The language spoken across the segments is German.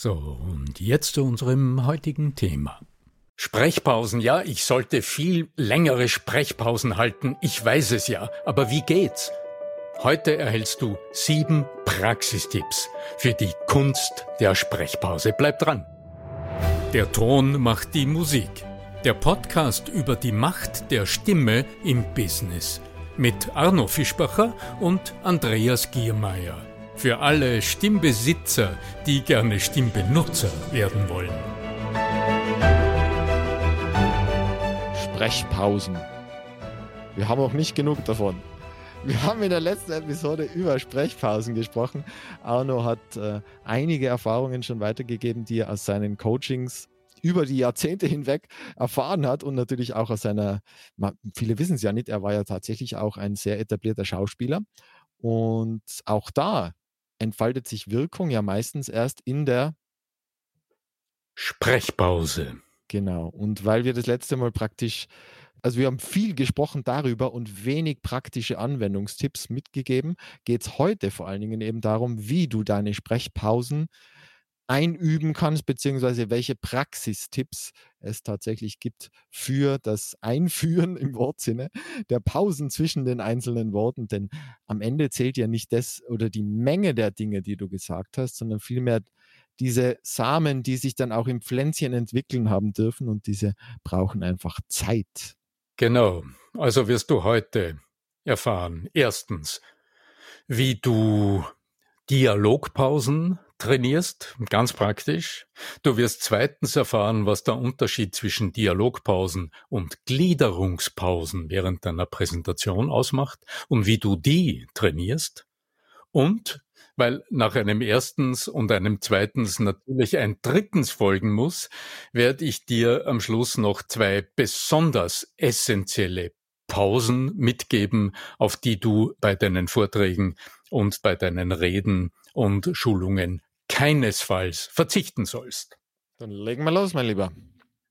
So, und jetzt zu unserem heutigen Thema. Sprechpausen, ja, ich sollte viel längere Sprechpausen halten, ich weiß es ja, aber wie geht's? Heute erhältst du sieben Praxistipps für die Kunst der Sprechpause. Bleib dran. Der Ton macht die Musik. Der Podcast über die Macht der Stimme im Business mit Arno Fischbacher und Andreas Giermeier. Für alle Stimmbesitzer, die gerne Stimmbenutzer werden wollen. Sprechpausen. Wir haben auch nicht genug davon. Wir haben in der letzten Episode über Sprechpausen gesprochen. Arno hat äh, einige Erfahrungen schon weitergegeben, die er aus seinen Coachings über die Jahrzehnte hinweg erfahren hat und natürlich auch aus seiner, viele wissen es ja nicht, er war ja tatsächlich auch ein sehr etablierter Schauspieler. Und auch da entfaltet sich Wirkung ja meistens erst in der Sprechpause. Genau. Und weil wir das letzte Mal praktisch, also wir haben viel gesprochen darüber und wenig praktische Anwendungstipps mitgegeben, geht es heute vor allen Dingen eben darum, wie du deine Sprechpausen einüben kannst, beziehungsweise welche Praxistipps es tatsächlich gibt für das Einführen im Wortsinne der Pausen zwischen den einzelnen Worten. Denn am Ende zählt ja nicht das oder die Menge der Dinge, die du gesagt hast, sondern vielmehr diese Samen, die sich dann auch im Pflänzchen entwickeln haben dürfen und diese brauchen einfach Zeit. Genau. Also wirst du heute erfahren, erstens, wie du Dialogpausen trainierst, ganz praktisch. Du wirst zweitens erfahren, was der Unterschied zwischen Dialogpausen und Gliederungspausen während deiner Präsentation ausmacht und wie du die trainierst. Und weil nach einem erstens und einem zweitens natürlich ein drittens folgen muss, werde ich dir am Schluss noch zwei besonders essentielle Pausen mitgeben, auf die du bei deinen Vorträgen und bei deinen Reden und Schulungen keinesfalls verzichten sollst. Dann legen wir los, mein Lieber.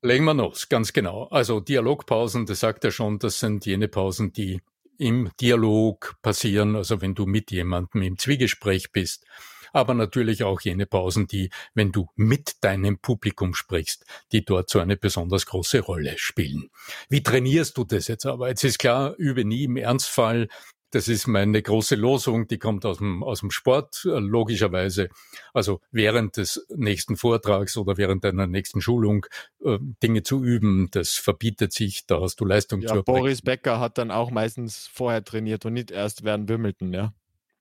Legen wir los, ganz genau. Also Dialogpausen, das sagt er schon, das sind jene Pausen, die im Dialog passieren, also wenn du mit jemandem im Zwiegespräch bist, aber natürlich auch jene Pausen, die, wenn du mit deinem Publikum sprichst, die dort so eine besonders große Rolle spielen. Wie trainierst du das jetzt aber? Jetzt ist klar, übe nie im Ernstfall, das ist meine große Losung, die kommt aus dem, aus dem Sport, äh, logischerweise. Also während des nächsten Vortrags oder während deiner nächsten Schulung äh, Dinge zu üben, das verbietet sich, da hast du Leistung ja, zu erbringen. Boris Becker hat dann auch meistens vorher trainiert und nicht erst während Wimbledon, ja.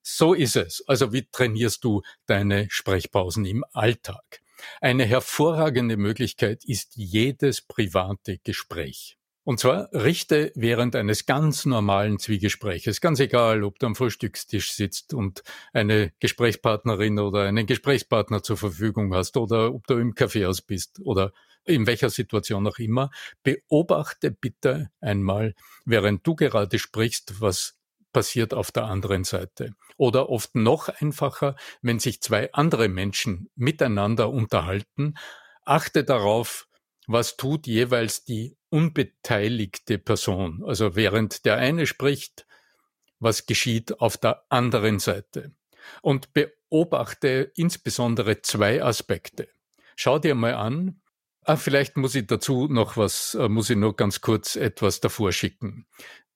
So ist es. Also wie trainierst du deine Sprechpausen im Alltag? Eine hervorragende Möglichkeit ist jedes private Gespräch. Und zwar richte während eines ganz normalen Zwiegespräches, ganz egal, ob du am Frühstückstisch sitzt und eine Gesprächspartnerin oder einen Gesprächspartner zur Verfügung hast oder ob du im Kaffeehaus bist oder in welcher Situation auch immer, beobachte bitte einmal, während du gerade sprichst, was passiert auf der anderen Seite. Oder oft noch einfacher, wenn sich zwei andere Menschen miteinander unterhalten, achte darauf, was tut jeweils die unbeteiligte Person. Also während der eine spricht, was geschieht auf der anderen Seite. Und beobachte insbesondere zwei Aspekte. Schau dir mal an, ah, vielleicht muss ich dazu noch was, äh, muss ich noch ganz kurz etwas davor schicken.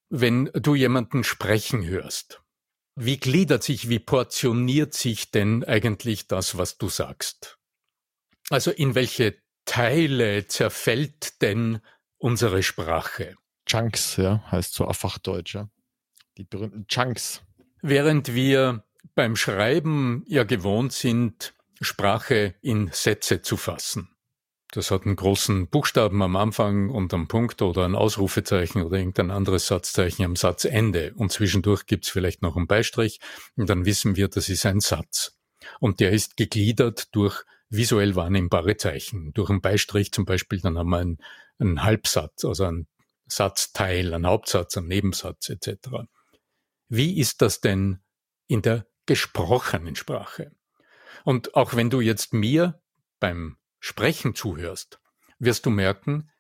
Wenn du jemanden sprechen hörst, wie gliedert sich, wie portioniert sich denn eigentlich das, was du sagst? Also in welche Teile zerfällt denn unsere Sprache? Chunks, ja, heißt so auf Fachdeutsch, ja. Die berühmten Chunks. Während wir beim Schreiben ja gewohnt sind, Sprache in Sätze zu fassen. Das hat einen großen Buchstaben am Anfang und am Punkt oder ein Ausrufezeichen oder irgendein anderes Satzzeichen am Satzende. Und zwischendurch gibt's vielleicht noch einen Beistrich und dann wissen wir, das ist ein Satz. Und der ist gegliedert durch visuell wahrnehmbare Zeichen. Durch einen Beistrich zum Beispiel, dann haben wir einen, einen Halbsatz, also einen Satzteil, einen Hauptsatz, einen Nebensatz etc. Wie ist das denn in der gesprochenen Sprache? Und auch wenn du jetzt mir beim Sprechen zuhörst, wirst du merken,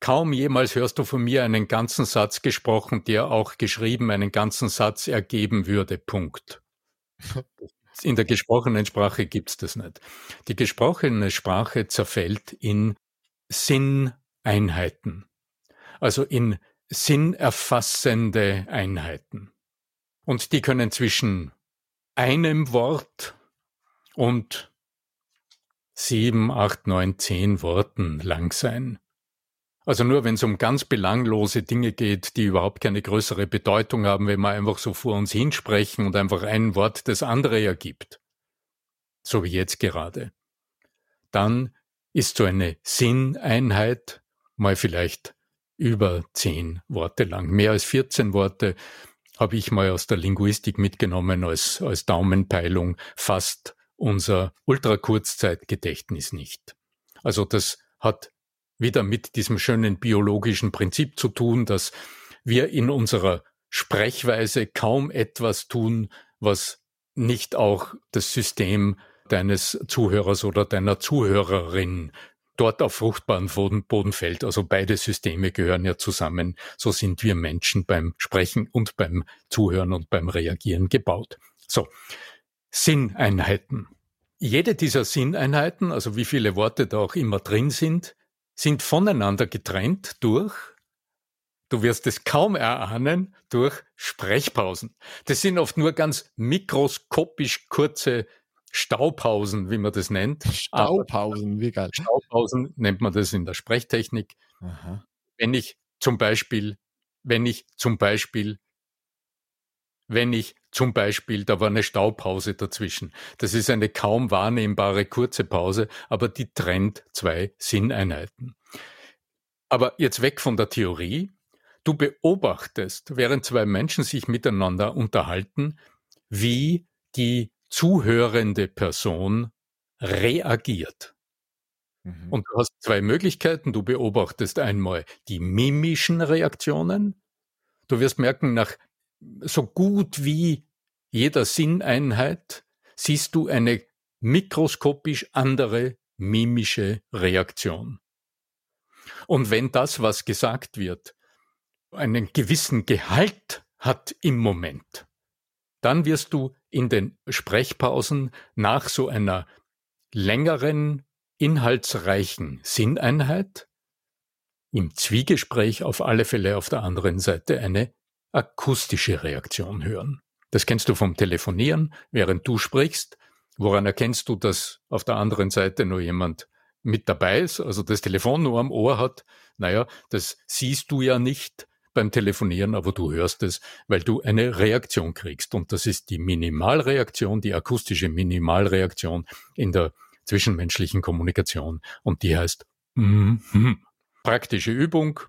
kaum jemals hörst du von mir einen ganzen Satz gesprochen, der auch geschrieben einen ganzen Satz ergeben würde. Punkt. In der gesprochenen Sprache gibt's das nicht. Die gesprochene Sprache zerfällt in Sinneinheiten, also in sinnerfassende Einheiten. Und die können zwischen einem Wort und sieben, acht, neun, zehn Worten lang sein. Also nur wenn es um ganz belanglose Dinge geht, die überhaupt keine größere Bedeutung haben, wenn wir einfach so vor uns hinsprechen und einfach ein Wort das andere ergibt, so wie jetzt gerade, dann ist so eine Sinneinheit mal vielleicht über zehn Worte lang. Mehr als 14 Worte habe ich mal aus der Linguistik mitgenommen als, als Daumenpeilung fast unser Ultrakurzzeitgedächtnis nicht. Also das hat wieder mit diesem schönen biologischen Prinzip zu tun, dass wir in unserer Sprechweise kaum etwas tun, was nicht auch das System deines Zuhörers oder deiner Zuhörerin dort auf fruchtbaren Boden fällt. Also beide Systeme gehören ja zusammen. So sind wir Menschen beim Sprechen und beim Zuhören und beim Reagieren gebaut. So, Sinneinheiten. Jede dieser Sinneinheiten, also wie viele Worte da auch immer drin sind, sind voneinander getrennt durch, du wirst es kaum erahnen, durch Sprechpausen. Das sind oft nur ganz mikroskopisch kurze Staupausen, wie man das nennt. Staupausen, wie geil. Staupausen nennt man das in der Sprechtechnik. Aha. Wenn ich zum Beispiel, wenn ich zum Beispiel wenn ich zum Beispiel, da war eine Staupause dazwischen. Das ist eine kaum wahrnehmbare kurze Pause, aber die trennt zwei Sinneinheiten. Aber jetzt weg von der Theorie. Du beobachtest, während zwei Menschen sich miteinander unterhalten, wie die zuhörende Person reagiert. Mhm. Und du hast zwei Möglichkeiten. Du beobachtest einmal die mimischen Reaktionen. Du wirst merken, nach so gut wie jeder Sinneinheit siehst du eine mikroskopisch andere mimische Reaktion. Und wenn das, was gesagt wird, einen gewissen Gehalt hat im Moment, dann wirst du in den Sprechpausen nach so einer längeren, inhaltsreichen Sinneinheit im Zwiegespräch auf alle Fälle auf der anderen Seite eine akustische Reaktion hören. Das kennst du vom Telefonieren, während du sprichst. Woran erkennst du, dass auf der anderen Seite nur jemand mit dabei ist, also das Telefon nur am Ohr hat? Naja, das siehst du ja nicht beim Telefonieren, aber du hörst es, weil du eine Reaktion kriegst. Und das ist die Minimalreaktion, die akustische Minimalreaktion in der zwischenmenschlichen Kommunikation. Und die heißt mm -hmm. praktische Übung,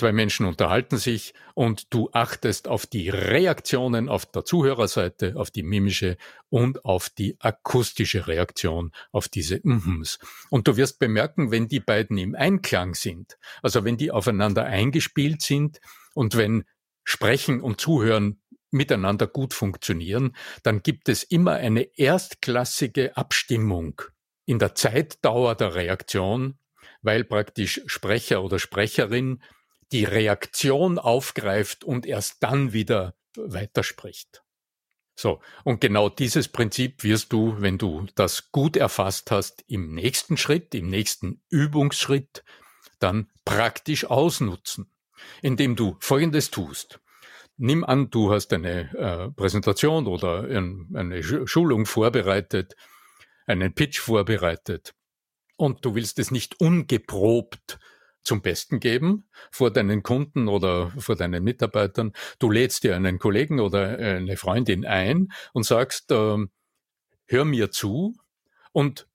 Zwei Menschen unterhalten sich und du achtest auf die Reaktionen auf der Zuhörerseite, auf die mimische und auf die akustische Reaktion auf diese Mhms. Und du wirst bemerken, wenn die beiden im Einklang sind, also wenn die aufeinander eingespielt sind und wenn Sprechen und Zuhören miteinander gut funktionieren, dann gibt es immer eine erstklassige Abstimmung in der Zeitdauer der Reaktion, weil praktisch Sprecher oder Sprecherin die Reaktion aufgreift und erst dann wieder weiterspricht. So, und genau dieses Prinzip wirst du, wenn du das gut erfasst hast, im nächsten Schritt, im nächsten Übungsschritt, dann praktisch ausnutzen, indem du Folgendes tust. Nimm an, du hast eine äh, Präsentation oder ein, eine Schulung vorbereitet, einen Pitch vorbereitet und du willst es nicht ungeprobt zum Besten geben vor deinen Kunden oder vor deinen Mitarbeitern. Du lädst dir einen Kollegen oder eine Freundin ein und sagst, äh, hör mir zu und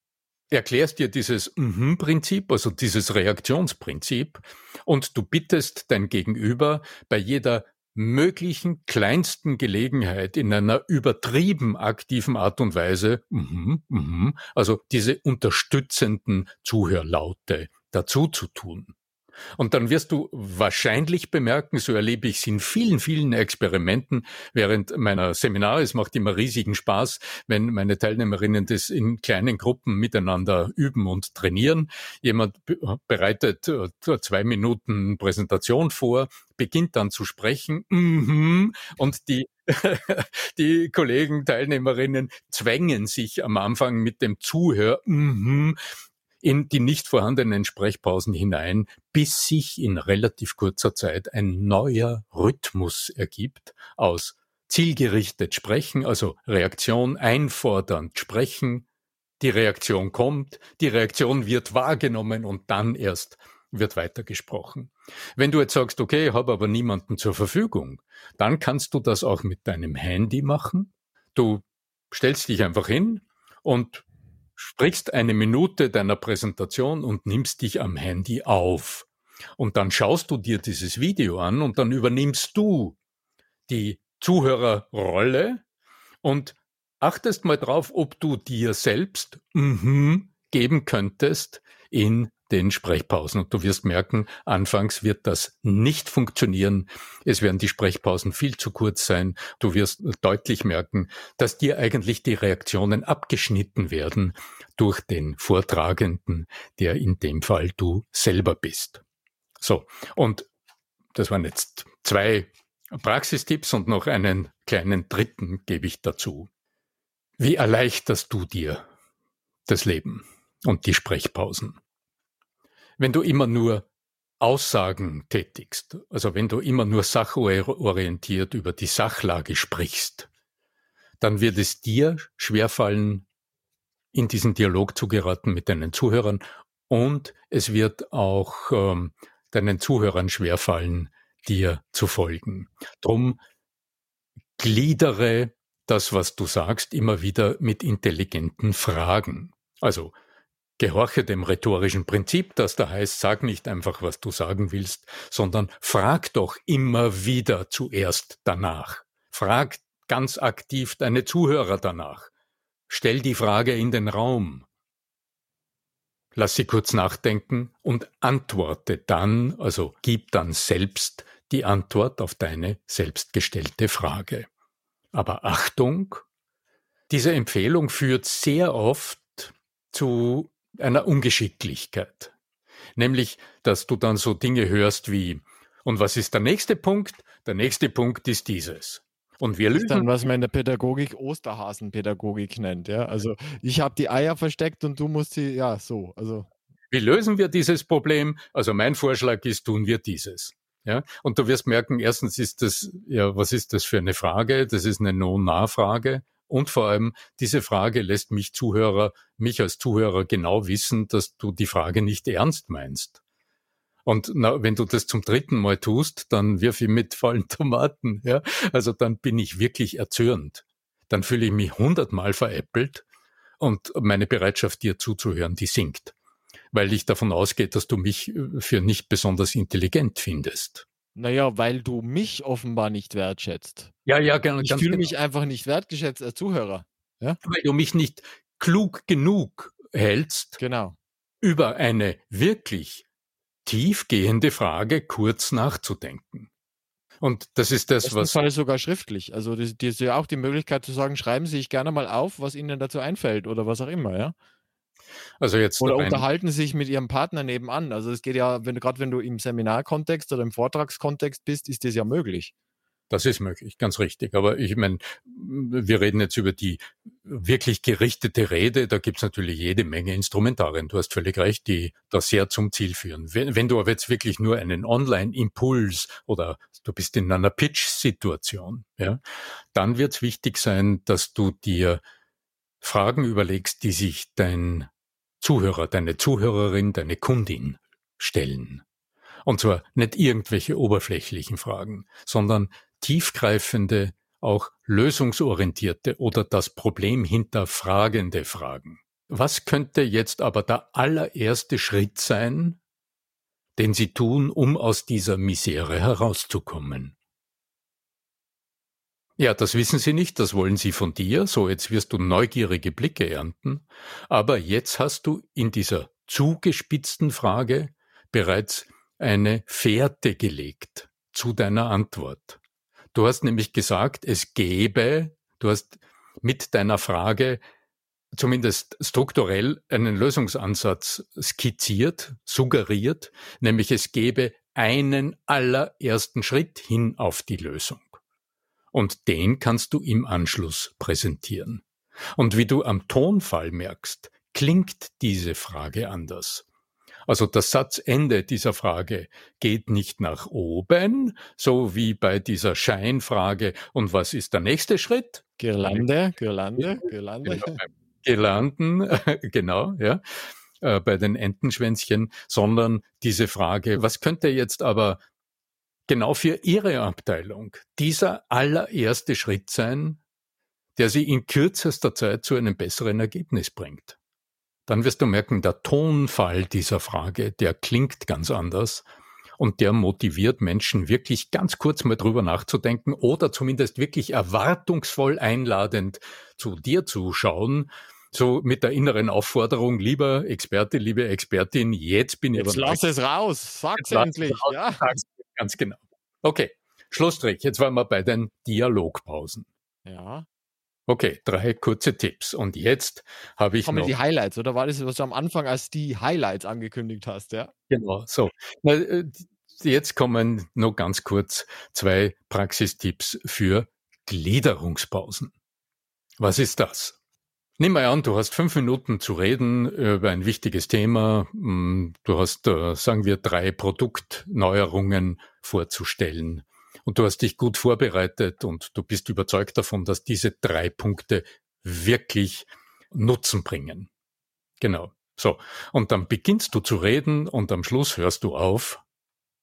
erklärst dir dieses Mhm-Prinzip, also dieses Reaktionsprinzip, und du bittest dein Gegenüber bei jeder möglichen kleinsten Gelegenheit in einer übertrieben aktiven Art und Weise, mhm, mhm, also diese unterstützenden Zuhörlaute dazu zu tun. Und dann wirst du wahrscheinlich bemerken, so erlebe ich es in vielen, vielen Experimenten während meiner Seminare. Es macht immer riesigen Spaß, wenn meine Teilnehmerinnen das in kleinen Gruppen miteinander üben und trainieren. Jemand bereitet äh, zwei Minuten Präsentation vor, beginnt dann zu sprechen, mm und die die Kollegen, Teilnehmerinnen zwängen sich am Anfang mit dem Zuhör mm in die nicht vorhandenen Sprechpausen hinein, bis sich in relativ kurzer Zeit ein neuer Rhythmus ergibt aus zielgerichtet sprechen, also Reaktion einfordernd sprechen, die Reaktion kommt, die Reaktion wird wahrgenommen und dann erst wird weitergesprochen. Wenn du jetzt sagst, okay, habe aber niemanden zur Verfügung, dann kannst du das auch mit deinem Handy machen. Du stellst dich einfach hin und sprichst eine Minute deiner Präsentation und nimmst dich am Handy auf. Und dann schaust du dir dieses Video an und dann übernimmst du die Zuhörerrolle und achtest mal drauf, ob du dir selbst mm -hmm geben könntest in den Sprechpausen. Und du wirst merken, anfangs wird das nicht funktionieren. Es werden die Sprechpausen viel zu kurz sein. Du wirst deutlich merken, dass dir eigentlich die Reaktionen abgeschnitten werden durch den Vortragenden, der in dem Fall du selber bist. So. Und das waren jetzt zwei Praxistipps und noch einen kleinen dritten gebe ich dazu. Wie erleichterst du dir das Leben und die Sprechpausen? wenn du immer nur Aussagen tätigst, also wenn du immer nur sachorientiert über die Sachlage sprichst, dann wird es dir schwerfallen, in diesen Dialog zu geraten mit deinen Zuhörern und es wird auch ähm, deinen Zuhörern schwerfallen, dir zu folgen. Drum gliedere das, was du sagst, immer wieder mit intelligenten Fragen. Also Gehorche dem rhetorischen Prinzip, das da heißt, sag nicht einfach, was du sagen willst, sondern frag doch immer wieder zuerst danach. Frag ganz aktiv deine Zuhörer danach. Stell die Frage in den Raum. Lass sie kurz nachdenken und antworte dann, also gib dann selbst die Antwort auf deine selbstgestellte Frage. Aber Achtung, diese Empfehlung führt sehr oft zu einer Ungeschicklichkeit. Nämlich, dass du dann so Dinge hörst wie, und was ist der nächste Punkt? Der nächste Punkt ist dieses. Und wir lösen. Dann, was man in der Pädagogik Osterhasenpädagogik nennt, ja. Also ich habe die Eier versteckt und du musst sie, ja, so. Also. Wie lösen wir dieses Problem? Also mein Vorschlag ist, tun wir dieses. Ja, und du wirst merken, erstens ist das, ja, was ist das für eine Frage? Das ist eine No-Nah-Frage. Und vor allem, diese Frage lässt mich Zuhörer, mich als Zuhörer genau wissen, dass du die Frage nicht ernst meinst. Und na, wenn du das zum dritten Mal tust, dann wirf ich mit vollen Tomaten. Ja? Also dann bin ich wirklich erzürnt. Dann fühle ich mich hundertmal veräppelt und meine Bereitschaft, dir zuzuhören, die sinkt. Weil ich davon ausgehe, dass du mich äh, für nicht besonders intelligent findest. Naja, weil du mich offenbar nicht wertschätzt. Ja, ja, genau. Ich fühle genau. mich einfach nicht wertgeschätzt als Zuhörer. Ja? Weil du mich nicht klug genug hältst, genau. über eine wirklich tiefgehende Frage kurz nachzudenken. Und das ist das, was. Fall sogar schriftlich. Also, das, das ist ja auch die Möglichkeit zu sagen, schreiben Sie sich gerne mal auf, was Ihnen dazu einfällt oder was auch immer, ja. Also jetzt oder unterhalten sich mit ihrem Partner nebenan. Also es geht ja, wenn du gerade wenn du im Seminarkontext oder im Vortragskontext bist, ist das ja möglich. Das ist möglich, ganz richtig. Aber ich meine, wir reden jetzt über die wirklich gerichtete Rede. Da gibt's natürlich jede Menge Instrumentarien. Du hast völlig recht, die da sehr zum Ziel führen. Wenn, wenn du aber jetzt wirklich nur einen Online-Impuls oder du bist in einer Pitch-Situation, ja, dann wird's wichtig sein, dass du dir Fragen überlegst, die sich dein Zuhörer, deine Zuhörerin, deine Kundin stellen. Und zwar nicht irgendwelche oberflächlichen Fragen, sondern tiefgreifende, auch lösungsorientierte oder das Problem hinterfragende Fragen. Was könnte jetzt aber der allererste Schritt sein, den Sie tun, um aus dieser Misere herauszukommen? Ja, das wissen Sie nicht, das wollen Sie von dir, so jetzt wirst du neugierige Blicke ernten, aber jetzt hast du in dieser zugespitzten Frage bereits eine Fährte gelegt zu deiner Antwort. Du hast nämlich gesagt, es gäbe, du hast mit deiner Frage zumindest strukturell einen Lösungsansatz skizziert, suggeriert, nämlich es gäbe einen allerersten Schritt hin auf die Lösung. Und den kannst du im Anschluss präsentieren. Und wie du am Tonfall merkst, klingt diese Frage anders. Also das Satzende dieser Frage geht nicht nach oben, so wie bei dieser Scheinfrage. Und was ist der nächste Schritt? Girlande, Girlande, Girlande. Genau, Girlanden, genau, ja, äh, bei den Entenschwänzchen, sondern diese Frage, was könnte jetzt aber genau für Ihre Abteilung dieser allererste Schritt sein, der Sie in kürzester Zeit zu einem besseren Ergebnis bringt? dann wirst du merken, der Tonfall dieser Frage, der klingt ganz anders und der motiviert Menschen wirklich ganz kurz mal drüber nachzudenken oder zumindest wirklich erwartungsvoll einladend zu dir zu schauen, so mit der inneren Aufforderung, lieber Experte, liebe Expertin, jetzt bin ich Jetzt lass es raus, sag's endlich. Raus, ja. Sag's ganz genau. Okay, Schlussstrich, jetzt waren wir bei den Dialogpausen. Ja. Okay, drei kurze Tipps. Und jetzt habe ich Kommen noch... die Highlights, oder war das, was du am Anfang als die Highlights angekündigt hast, ja? Genau, so. Äh, jetzt kommen noch ganz kurz zwei Praxistipps für Gliederungspausen. Was ist das? Nimm mal an, du hast fünf Minuten zu reden über ein wichtiges Thema. Hm, du hast, äh, sagen wir, drei Produktneuerungen vorzustellen und du hast dich gut vorbereitet und du bist überzeugt davon, dass diese drei Punkte wirklich Nutzen bringen. Genau. So. Und dann beginnst du zu reden und am Schluss hörst du auf.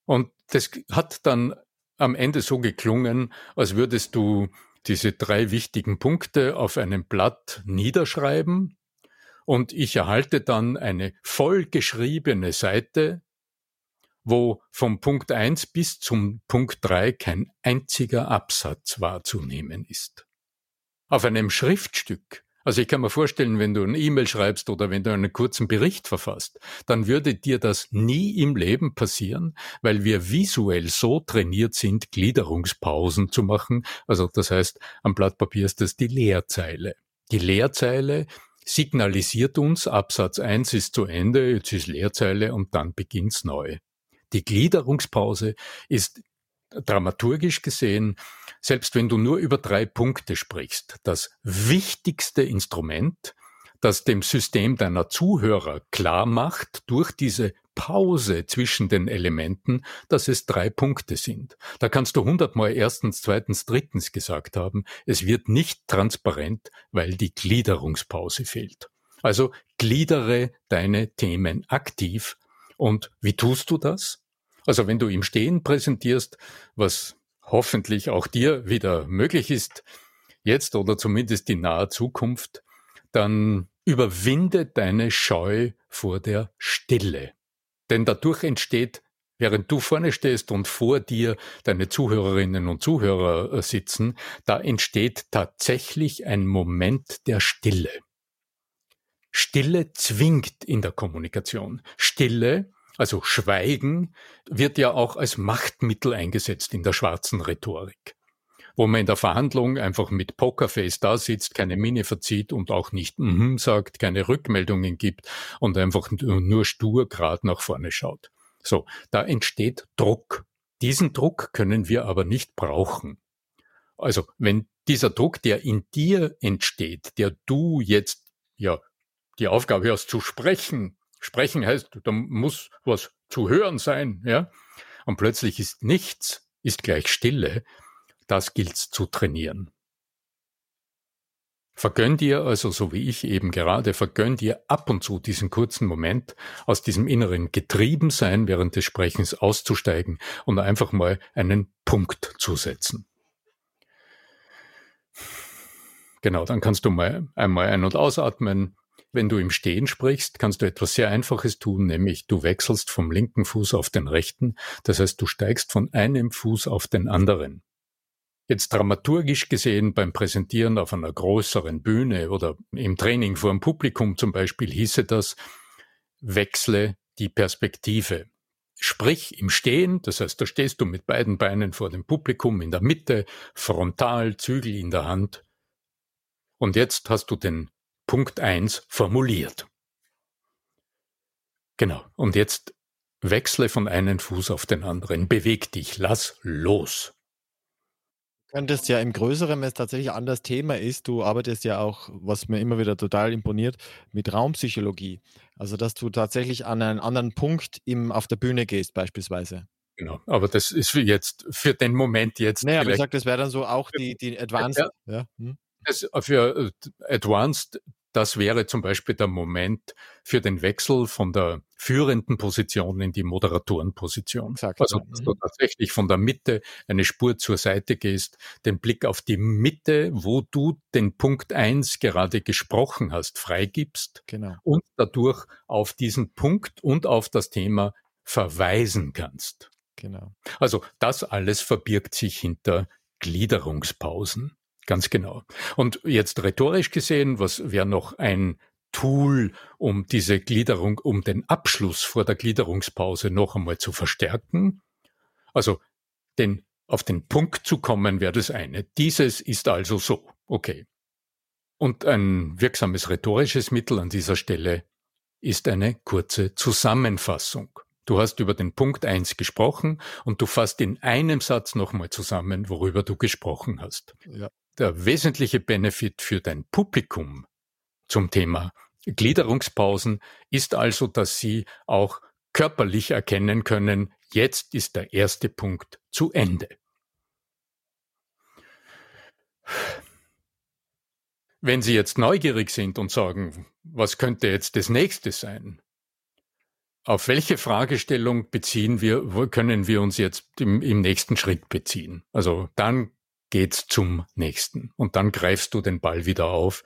Und das hat dann am Ende so geklungen, als würdest du diese drei wichtigen Punkte auf einem Blatt niederschreiben und ich erhalte dann eine vollgeschriebene Seite wo vom Punkt 1 bis zum Punkt 3 kein einziger Absatz wahrzunehmen ist. Auf einem Schriftstück, also ich kann mir vorstellen, wenn du eine E-Mail schreibst oder wenn du einen kurzen Bericht verfasst, dann würde dir das nie im Leben passieren, weil wir visuell so trainiert sind, Gliederungspausen zu machen. Also das heißt, am Blatt Papier ist das die Leerzeile. Die Leerzeile signalisiert uns, Absatz 1 ist zu Ende, jetzt ist Leerzeile und dann beginnt's neu. Die Gliederungspause ist dramaturgisch gesehen, selbst wenn du nur über drei Punkte sprichst, das wichtigste Instrument, das dem System deiner Zuhörer klar macht durch diese Pause zwischen den Elementen, dass es drei Punkte sind. Da kannst du hundertmal erstens, zweitens, drittens gesagt haben. Es wird nicht transparent, weil die Gliederungspause fehlt. Also gliedere deine Themen aktiv. Und wie tust du das? Also wenn du im Stehen präsentierst, was hoffentlich auch dir wieder möglich ist, jetzt oder zumindest in naher Zukunft, dann überwinde deine Scheu vor der Stille. Denn dadurch entsteht, während du vorne stehst und vor dir deine Zuhörerinnen und Zuhörer äh, sitzen, da entsteht tatsächlich ein Moment der Stille. Stille zwingt in der Kommunikation. Stille also Schweigen wird ja auch als Machtmittel eingesetzt in der schwarzen Rhetorik. Wo man in der Verhandlung einfach mit Pokerface da sitzt, keine Miene verzieht und auch nicht mhm sagt, keine Rückmeldungen gibt und einfach nur stur grad nach vorne schaut. So, da entsteht Druck. Diesen Druck können wir aber nicht brauchen. Also wenn dieser Druck, der in dir entsteht, der du jetzt ja die Aufgabe hast zu sprechen, sprechen heißt, da muss was zu hören sein, ja, und plötzlich ist nichts, ist gleich Stille, das gilt's zu trainieren. Vergönn dir also, so wie ich eben gerade, vergönn dir ab und zu diesen kurzen Moment, aus diesem inneren Getriebensein während des Sprechens auszusteigen und einfach mal einen Punkt zu setzen. Genau, dann kannst du mal einmal ein- und ausatmen. Wenn du im Stehen sprichst, kannst du etwas sehr Einfaches tun, nämlich du wechselst vom linken Fuß auf den rechten. Das heißt, du steigst von einem Fuß auf den anderen. Jetzt dramaturgisch gesehen beim Präsentieren auf einer größeren Bühne oder im Training vor einem Publikum zum Beispiel hieße das, wechsle die Perspektive. Sprich im Stehen, das heißt, da stehst du mit beiden Beinen vor dem Publikum in der Mitte, frontal, Zügel in der Hand. Und jetzt hast du den Punkt eins formuliert. Genau. Und jetzt wechsle von einem Fuß auf den anderen. Beweg dich. Lass los könntest ja im Größeren, wenn es tatsächlich ein anderes Thema ist, du arbeitest ja auch, was mir immer wieder total imponiert, mit Raumpsychologie. Also, dass du tatsächlich an einen anderen Punkt im, auf der Bühne gehst, beispielsweise. Genau, aber das ist für jetzt, für den Moment jetzt. Naja, aber ich sag, das wäre dann so auch die, die Advanced. Ja, ja. Hm. für äh, Advanced das wäre zum Beispiel der Moment für den Wechsel von der führenden Position in die Moderatorenposition. Exakt, also, dass du tatsächlich von der Mitte eine Spur zur Seite gehst, den Blick auf die Mitte, wo du den Punkt eins gerade gesprochen hast, freigibst genau. und dadurch auf diesen Punkt und auf das Thema verweisen kannst. Genau. Also das alles verbirgt sich hinter Gliederungspausen. Ganz genau. Und jetzt rhetorisch gesehen, was wäre noch ein Tool, um diese Gliederung, um den Abschluss vor der Gliederungspause noch einmal zu verstärken? Also, den, auf den Punkt zu kommen wäre das eine. Dieses ist also so. Okay. Und ein wirksames rhetorisches Mittel an dieser Stelle ist eine kurze Zusammenfassung. Du hast über den Punkt eins gesprochen und du fasst in einem Satz nochmal zusammen, worüber du gesprochen hast. Ja der wesentliche Benefit für dein Publikum zum Thema Gliederungspausen ist also, dass sie auch körperlich erkennen können, jetzt ist der erste Punkt zu Ende. Wenn Sie jetzt neugierig sind und sagen, was könnte jetzt das nächste sein? Auf welche Fragestellung beziehen wir, können wir uns jetzt im, im nächsten Schritt beziehen? Also dann geht's zum nächsten. Und dann greifst du den Ball wieder auf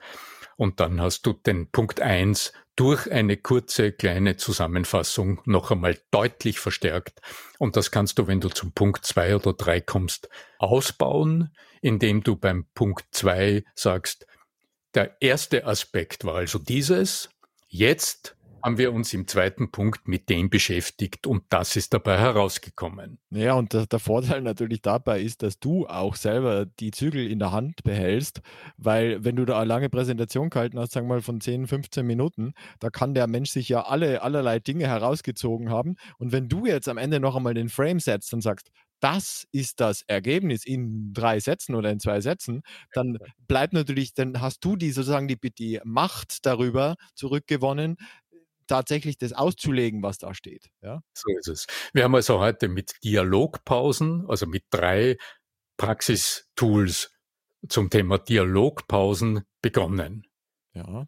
und dann hast du den Punkt eins durch eine kurze kleine Zusammenfassung noch einmal deutlich verstärkt. Und das kannst du, wenn du zum Punkt zwei oder drei kommst, ausbauen, indem du beim Punkt zwei sagst, der erste Aspekt war also dieses, jetzt haben wir uns im zweiten Punkt mit dem beschäftigt und das ist dabei herausgekommen. Ja, und der, der, Vorteil natürlich dabei ist, dass du auch selber die Zügel in der Hand behältst, weil wenn du da eine lange Präsentation gehalten hast, sagen wir mal von 10, 15 Minuten, da kann der Mensch sich ja alle allerlei Dinge herausgezogen haben und wenn du jetzt am Ende noch einmal den Frame setzt und sagst, das ist das Ergebnis in drei Sätzen oder in zwei Sätzen, dann bleibt natürlich, dann hast du die sozusagen die, die Macht darüber zurückgewonnen, tatsächlich das auszulegen, was da steht. Ja? So ist es. Wir haben also heute mit Dialogpausen, also mit drei Praxistools zum Thema Dialogpausen begonnen. Ja.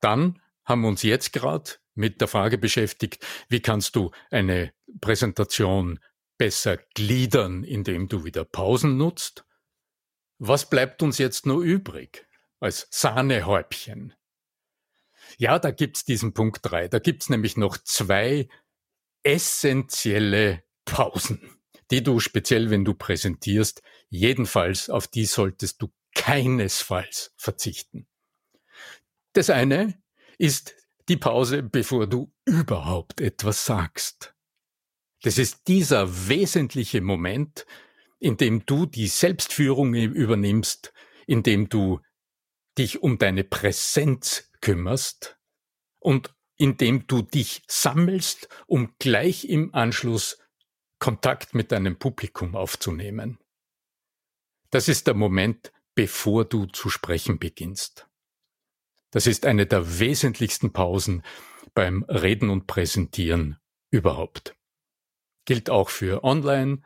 Dann haben wir uns jetzt gerade mit der Frage beschäftigt, wie kannst du eine Präsentation besser gliedern, indem du wieder Pausen nutzt. Was bleibt uns jetzt nur übrig als Sahnehäubchen? Ja, da gibt's diesen Punkt drei. Da gibt's nämlich noch zwei essentielle Pausen, die du speziell, wenn du präsentierst, jedenfalls auf die solltest du keinesfalls verzichten. Das eine ist die Pause, bevor du überhaupt etwas sagst. Das ist dieser wesentliche Moment, in dem du die Selbstführung übernimmst, in dem du dich um deine Präsenz kümmerst und indem du dich sammelst, um gleich im Anschluss Kontakt mit deinem Publikum aufzunehmen. Das ist der Moment, bevor du zu sprechen beginnst. Das ist eine der wesentlichsten Pausen beim Reden und Präsentieren überhaupt. Gilt auch für Online,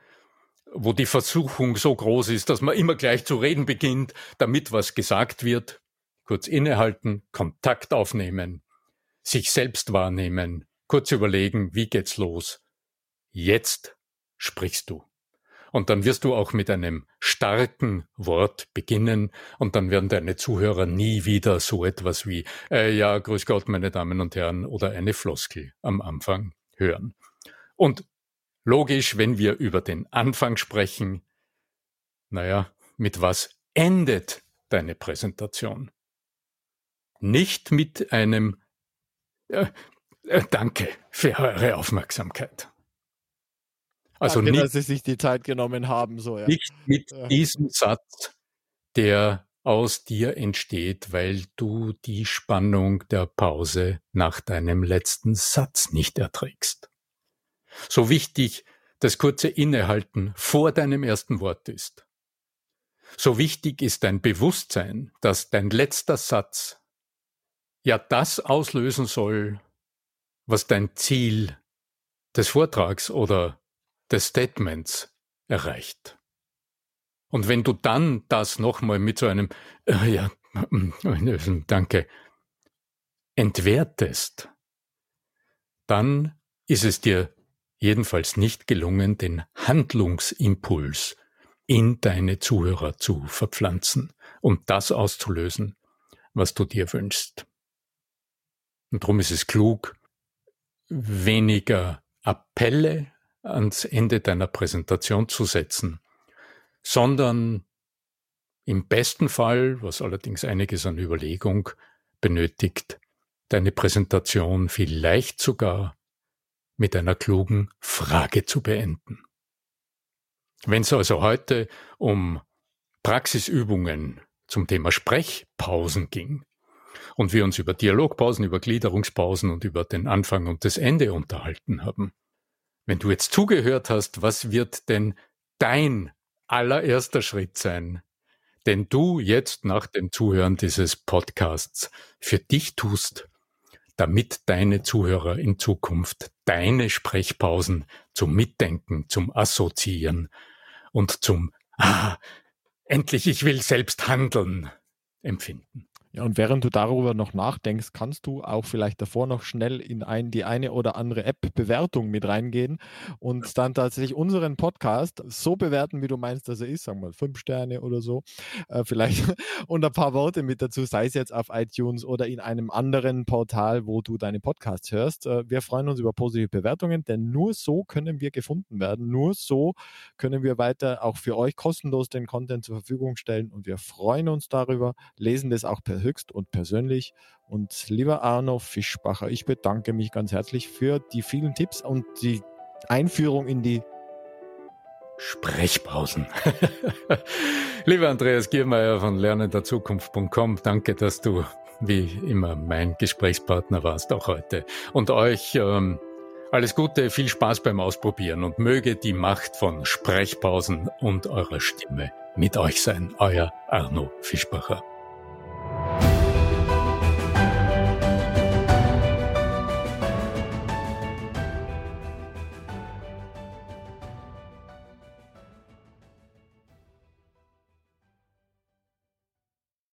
wo die Versuchung so groß ist, dass man immer gleich zu reden beginnt, damit was gesagt wird. Kurz innehalten, Kontakt aufnehmen, sich selbst wahrnehmen, kurz überlegen, wie geht's los. Jetzt sprichst du. Und dann wirst du auch mit einem starken Wort beginnen und dann werden deine Zuhörer nie wieder so etwas wie, äh, ja, grüß Gott, meine Damen und Herren, oder eine Floskel am Anfang hören. Und logisch, wenn wir über den Anfang sprechen, naja, mit was endet deine Präsentation? Nicht mit einem äh, äh, Danke für eure Aufmerksamkeit. Also Danke, nicht, dass Sie sich die Zeit genommen haben, so ja. Nicht mit ja. diesem Satz, der aus dir entsteht, weil du die Spannung der Pause nach deinem letzten Satz nicht erträgst. So wichtig das kurze Innehalten vor deinem ersten Wort ist. So wichtig ist dein Bewusstsein, dass dein letzter Satz ja das auslösen soll, was dein Ziel des Vortrags oder des Statements erreicht. Und wenn du dann das nochmal mit so einem, äh, ja, äh, danke, entwertest, dann ist es dir jedenfalls nicht gelungen, den Handlungsimpuls in deine Zuhörer zu verpflanzen und das auszulösen, was du dir wünschst. Und darum ist es klug, weniger Appelle ans Ende deiner Präsentation zu setzen, sondern im besten Fall, was allerdings einiges an Überlegung benötigt, deine Präsentation vielleicht sogar mit einer klugen Frage zu beenden. Wenn es also heute um Praxisübungen zum Thema Sprechpausen ging und wir uns über Dialogpausen, über Gliederungspausen und über den Anfang und das Ende unterhalten haben, wenn du jetzt zugehört hast, was wird denn dein allererster Schritt sein, den du jetzt nach dem Zuhören dieses Podcasts für dich tust, damit deine Zuhörer in Zukunft deine Sprechpausen zum Mitdenken, zum Assoziieren und zum Ah, endlich, ich will selbst handeln empfinden. Ja, und während du darüber noch nachdenkst, kannst du auch vielleicht davor noch schnell in ein, die eine oder andere App-Bewertung mit reingehen und dann tatsächlich unseren Podcast so bewerten, wie du meinst, dass er ist, sagen wir mal fünf Sterne oder so, äh, vielleicht und ein paar Worte mit dazu, sei es jetzt auf iTunes oder in einem anderen Portal, wo du deine Podcasts hörst. Äh, wir freuen uns über positive Bewertungen, denn nur so können wir gefunden werden. Nur so können wir weiter auch für euch kostenlos den Content zur Verfügung stellen und wir freuen uns darüber, lesen das auch per höchst und persönlich. Und lieber Arno Fischbacher, ich bedanke mich ganz herzlich für die vielen Tipps und die Einführung in die Sprechpausen. lieber Andreas Giermeier von lernenderzukunft.com, danke, dass du wie immer mein Gesprächspartner warst, auch heute. Und euch ähm, alles Gute, viel Spaß beim Ausprobieren und möge die Macht von Sprechpausen und eurer Stimme mit euch sein. Euer Arno Fischbacher.